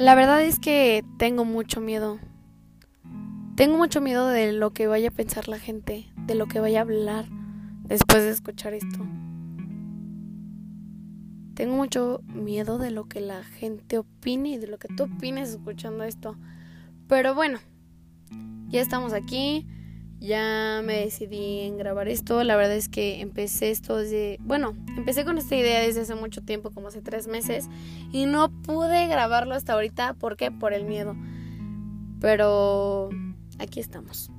La verdad es que tengo mucho miedo. Tengo mucho miedo de lo que vaya a pensar la gente, de lo que vaya a hablar después de escuchar esto. Tengo mucho miedo de lo que la gente opine y de lo que tú opines escuchando esto. Pero bueno, ya estamos aquí. Ya me decidí en grabar esto. La verdad es que empecé esto desde... Bueno, empecé con esta idea desde hace mucho tiempo, como hace tres meses. Y no pude grabarlo hasta ahorita. ¿Por qué? Por el miedo. Pero aquí estamos.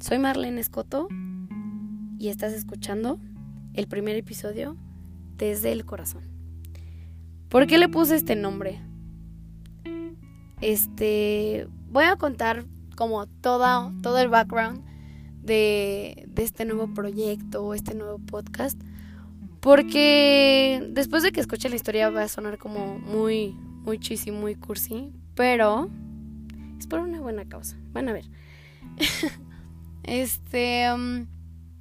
Soy Marlene Escoto y estás escuchando el primer episodio desde el corazón. ¿Por qué le puse este nombre? Este, voy a contar como toda, todo el background de, este nuevo proyecto, este nuevo podcast. Porque después de que escuche la historia va a sonar como muy, muy cheesy, muy cursi. Pero es por una buena causa. Van a ver. este. Um,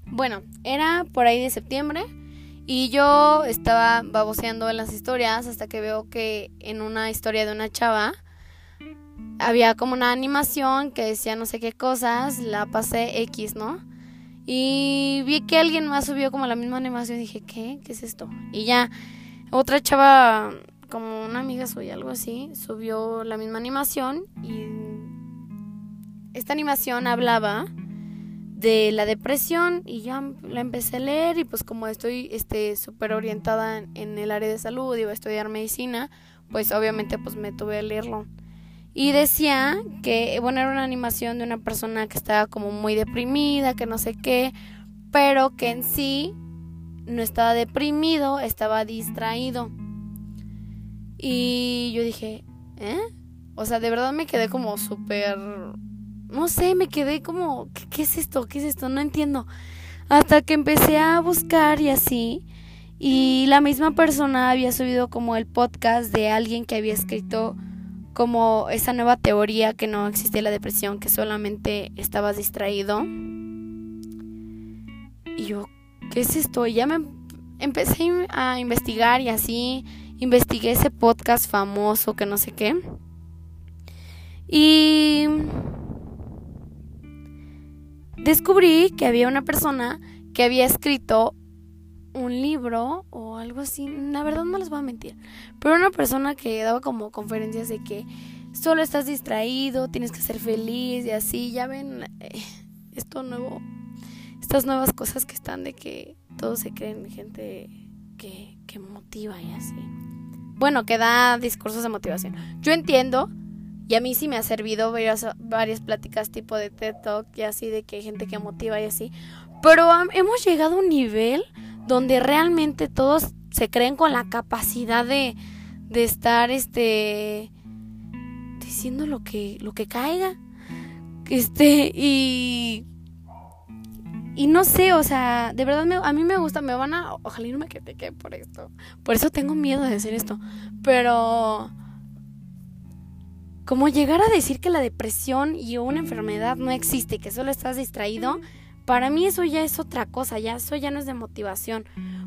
bueno, era por ahí de septiembre. Y yo estaba baboseando en las historias hasta que veo que en una historia de una chava había como una animación que decía no sé qué cosas, la pasé X, ¿no? Y vi que alguien más subió como la misma animación y dije, ¿qué? ¿Qué es esto? Y ya, otra chava, como una amiga suya, algo así, subió la misma animación y esta animación hablaba de la depresión y ya la empecé a leer y pues como estoy este súper orientada en, en el área de salud y voy a estudiar medicina, pues obviamente pues me tuve a leerlo. Y decía que, bueno, era una animación de una persona que estaba como muy deprimida, que no sé qué, pero que en sí no estaba deprimido, estaba distraído. Y yo dije, ¿eh? O sea, de verdad me quedé como súper... No sé, me quedé como, ¿qué, ¿qué, es esto? ¿Qué es esto? No entiendo. Hasta que empecé a buscar y así. Y la misma persona había subido como el podcast de alguien que había escrito como esa nueva teoría que no existía la depresión, que solamente estabas distraído. Y yo, ¿qué es esto? Y ya me empecé a investigar y así investigué ese podcast famoso que no sé qué. Y descubrí que había una persona que había escrito un libro o algo así, la verdad no les voy a mentir, pero una persona que daba como conferencias de que solo estás distraído, tienes que ser feliz y así, ya ven eh, esto nuevo, estas nuevas cosas que están de que todos se creen gente que, que motiva y así. Bueno, que da discursos de motivación. Yo entiendo, y a mí sí me ha servido varias, varias pláticas tipo de TED Talk y así, de que hay gente que motiva y así. Pero hemos llegado a un nivel donde realmente todos se creen con la capacidad de, de estar este diciendo lo que lo que caiga este y y no sé, o sea, de verdad a mí me gusta, me van a, ojalá no me quede por esto. Por eso tengo miedo de decir esto. Pero como llegar a decir que la depresión y una enfermedad no existe, que solo estás distraído, para mí eso ya es otra cosa, ya eso ya no es de motivación,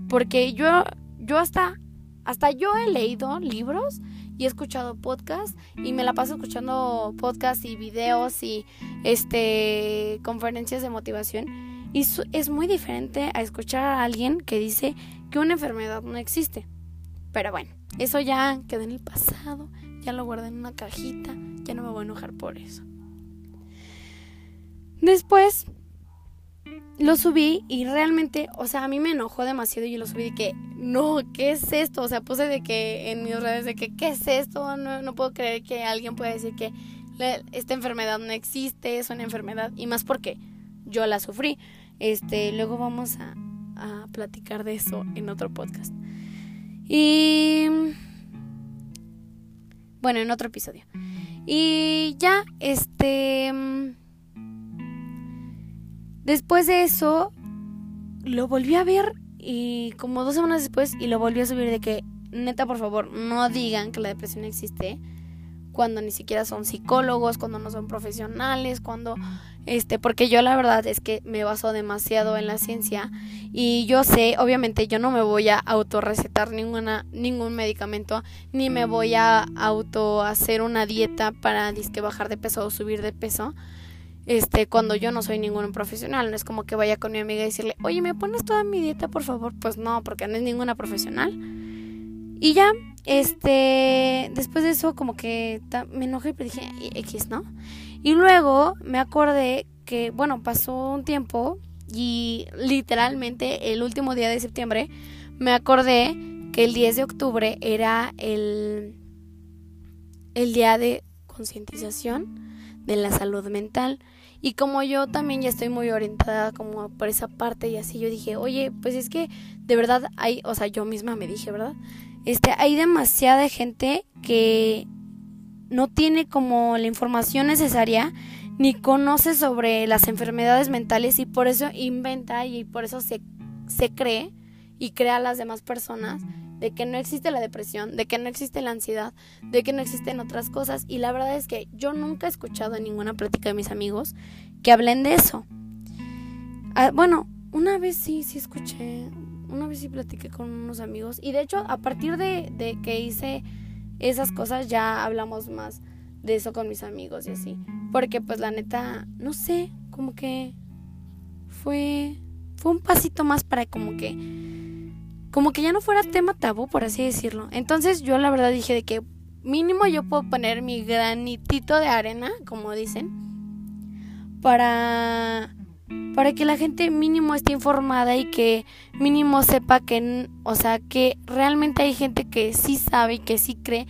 porque yo yo hasta hasta yo he leído libros y he escuchado podcasts y me la paso escuchando podcasts y videos y este conferencias de motivación y es muy diferente a escuchar a alguien que dice que una enfermedad no existe. Pero bueno, eso ya quedó en el pasado, ya lo guardé en una cajita, ya no me voy a enojar por eso. Después lo subí y realmente, o sea, a mí me enojó demasiado y yo lo subí de que, no, ¿qué es esto? O sea, puse de que en mis redes de que, ¿qué es esto? No, no puedo creer que alguien pueda decir que esta enfermedad no existe, es una enfermedad, y más porque yo la sufrí. Este, luego vamos a, a platicar de eso en otro podcast. Y bueno, en otro episodio. Y ya, este Después de eso, lo volví a ver y como dos semanas después y lo volví a subir de que, neta, por favor, no digan que la depresión existe cuando ni siquiera son psicólogos, cuando no son profesionales, cuando este, porque yo la verdad es que me baso demasiado en la ciencia y yo sé, obviamente yo no me voy a autorrecetar ninguna ningún medicamento ni me voy a auto hacer una dieta para disque bajar de peso o subir de peso. Este, cuando yo no soy ningún profesional, no es como que vaya con mi amiga y decirle, "Oye, ¿me pones toda mi dieta, por favor?" Pues no, porque no es ninguna profesional. Y ya, este, después de eso como que me enojé y dije, X, ¿no? Y luego me acordé que, bueno, pasó un tiempo y literalmente el último día de septiembre me acordé que el 10 de octubre era el, el día de concientización de la salud mental. Y como yo también ya estoy muy orientada como por esa parte y así, yo dije, oye, pues es que de verdad hay, o sea, yo misma me dije, ¿verdad? Este, hay demasiada gente que no tiene como la información necesaria ni conoce sobre las enfermedades mentales y por eso inventa y por eso se, se cree y crea a las demás personas de que no existe la depresión, de que no existe la ansiedad, de que no existen otras cosas. Y la verdad es que yo nunca he escuchado en ninguna plática de mis amigos que hablen de eso. Ah, bueno, una vez sí, sí escuché, una vez sí platiqué con unos amigos y de hecho a partir de, de que hice esas cosas ya hablamos más de eso con mis amigos y así. Porque pues la neta, no sé, como que fue fue un pasito más para como que como que ya no fuera tema tabú, por así decirlo. Entonces yo la verdad dije de que mínimo yo puedo poner mi granitito de arena, como dicen, para para que la gente mínimo esté informada y que mínimo sepa que, o sea, que realmente hay gente que sí sabe y que sí cree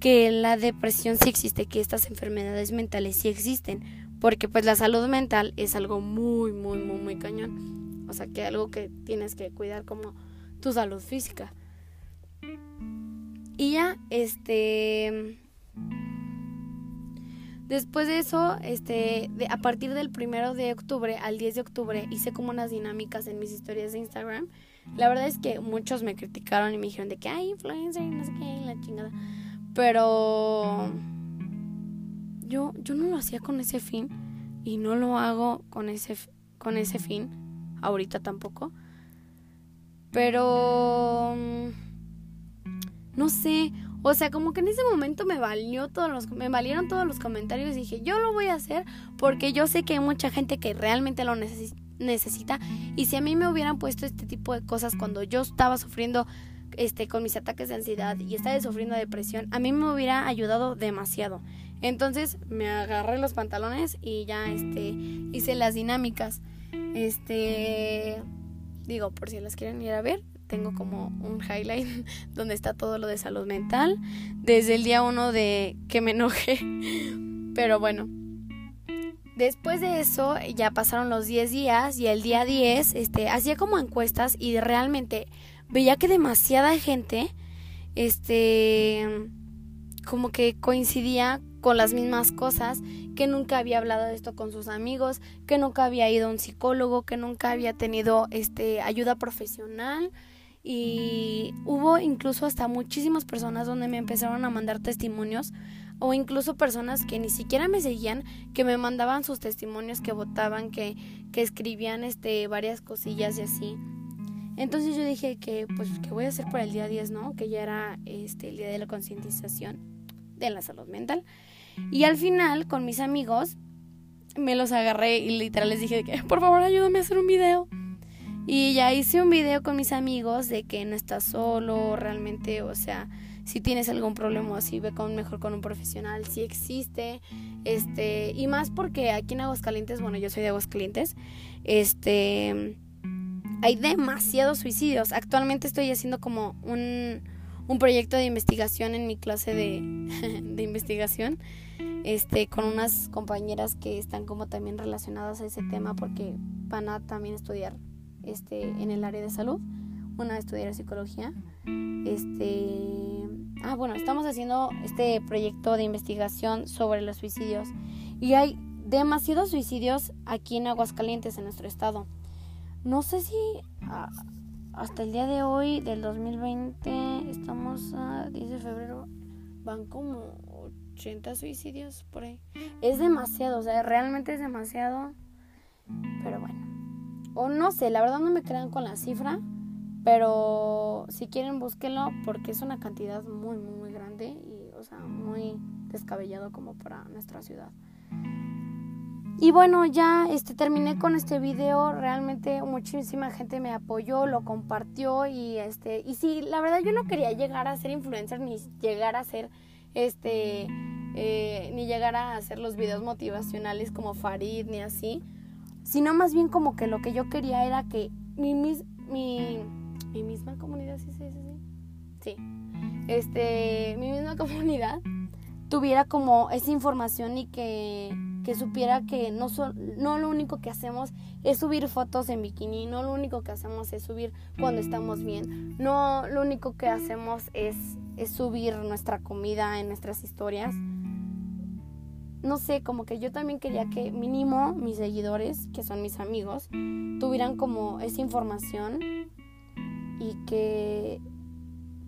que la depresión sí existe, que estas enfermedades mentales sí existen, porque pues la salud mental es algo muy, muy, muy, muy cañón. O sea, que algo que tienes que cuidar como tu salud física. Y ya, este Después de eso, este, a partir del primero de octubre al 10 de octubre hice como unas dinámicas en mis historias de Instagram. La verdad es que muchos me criticaron y me dijeron de que hay influencer y no sé qué, la chingada. Pero yo, yo no lo hacía con ese fin y no lo hago con ese, con ese fin. Ahorita tampoco. Pero... No sé, o sea, como que en ese momento me valió todos los, me valieron todos los comentarios y dije, yo lo voy a hacer porque yo sé que hay mucha gente que realmente lo necesita y si a mí me hubieran puesto este tipo de cosas cuando yo estaba sufriendo este con mis ataques de ansiedad y estaba sufriendo depresión, a mí me hubiera ayudado demasiado. Entonces me agarré los pantalones y ya este hice las dinámicas. Este digo, por si las quieren ir a ver, tengo como un highlight donde está todo lo de salud mental desde el día uno de que me enojé. Pero bueno, después de eso ya pasaron los 10 días y el día 10 este, hacía como encuestas y realmente veía que demasiada gente este como que coincidía con las mismas cosas, que nunca había hablado de esto con sus amigos, que nunca había ido a un psicólogo, que nunca había tenido este ayuda profesional y hubo incluso hasta muchísimas personas donde me empezaron a mandar testimonios o incluso personas que ni siquiera me seguían, que me mandaban sus testimonios, que votaban, que, que escribían este varias cosillas y así. Entonces yo dije que pues que voy a hacer para el día 10, ¿no? Que ya era este el día de la concientización de la salud mental. Y al final con mis amigos me los agarré y literal les dije que por favor ayúdame a hacer un video. Y ya hice un video con mis amigos de que no estás solo, realmente, o sea, si tienes algún problema así, ve con mejor con un profesional, si existe, este, y más porque aquí en Aguascalientes, bueno, yo soy de Aguascalientes, este, hay demasiados suicidios. Actualmente estoy haciendo como un, un proyecto de investigación en mi clase de, de investigación, este, con unas compañeras que están como también relacionadas a ese tema porque van a también estudiar este, en el área de salud, una estudiar psicología. Este, ah, bueno, estamos haciendo este proyecto de investigación sobre los suicidios y hay demasiados suicidios aquí en Aguascalientes, en nuestro estado. No sé si ah, hasta el día de hoy, del 2020, estamos a 10 de febrero, van como 80 suicidios por ahí. Es demasiado, o sea, realmente es demasiado. Pero bueno. O no sé, la verdad no me crean con la cifra. Pero si quieren búsquenlo porque es una cantidad muy, muy, muy grande y, o sea, muy descabellado como para nuestra ciudad. Y bueno, ya este, terminé con este video. Realmente muchísima gente me apoyó, lo compartió y este y sí, la verdad yo no quería llegar a ser influencer ni llegar a ser este eh, ni llegar a hacer los videos motivacionales como Farid ni así, sino más bien como que lo que yo quería era que mi mi, mi misma comunidad, sí, sí, sí, sí, este, mi misma comunidad tuviera como esa información y que, que supiera que no, no lo único que hacemos es subir fotos en bikini, no lo único que hacemos es subir cuando estamos bien, no lo único que hacemos es, es subir nuestra comida en nuestras historias. No sé, como que yo también quería que mínimo mis seguidores, que son mis amigos, tuvieran como esa información y que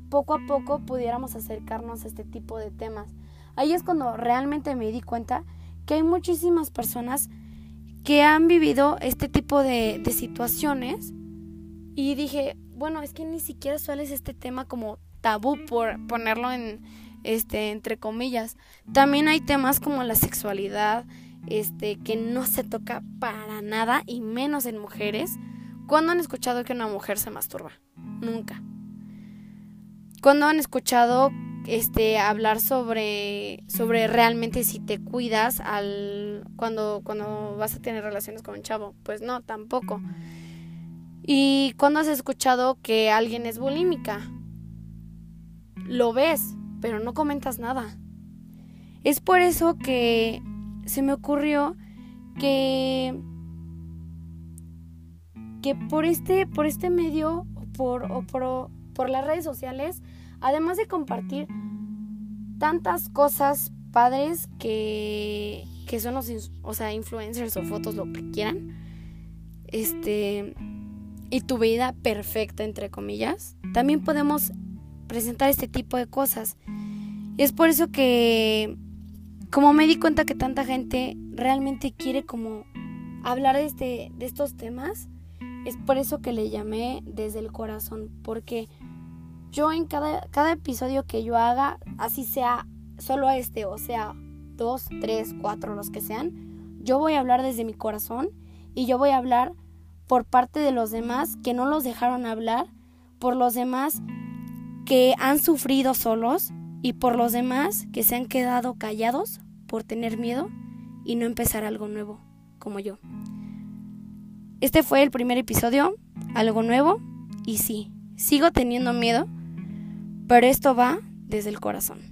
poco a poco pudiéramos acercarnos a este tipo de temas Ahí es cuando realmente me di cuenta que hay muchísimas personas que han vivido este tipo de, situaciones y dije, bueno, es que ni siquiera suele este tema como tabú por ponerlo en este entre comillas. También hay temas como la sexualidad, este que no se toca para nada y menos en mujeres. ¿Cuándo han escuchado que una mujer se masturba? Nunca. ¿Cuándo han escuchado este hablar sobre sobre realmente si te cuidas al cuando cuando vas a tener relaciones con un chavo. Pues no tampoco. Y cuando has escuchado que alguien es bulímica lo ves pero no comentas nada. Es por eso que se me ocurrió que que por este por este medio por o por, por las redes sociales Además de compartir tantas cosas padres que, que son los o sea, influencers o fotos, lo que quieran. Este. Y tu vida perfecta, entre comillas. También podemos presentar este tipo de cosas. Y es por eso que, como me di cuenta que tanta gente realmente quiere como hablar de, este, de estos temas, es por eso que le llamé desde el corazón. Porque yo en cada, cada episodio que yo haga, así sea solo este, o sea, dos, tres, cuatro, los que sean, yo voy a hablar desde mi corazón y yo voy a hablar por parte de los demás que no los dejaron hablar, por los demás que han sufrido solos y por los demás que se han quedado callados por tener miedo y no empezar algo nuevo, como yo. Este fue el primer episodio, algo nuevo, y sí, sigo teniendo miedo pero esto va desde el corazón.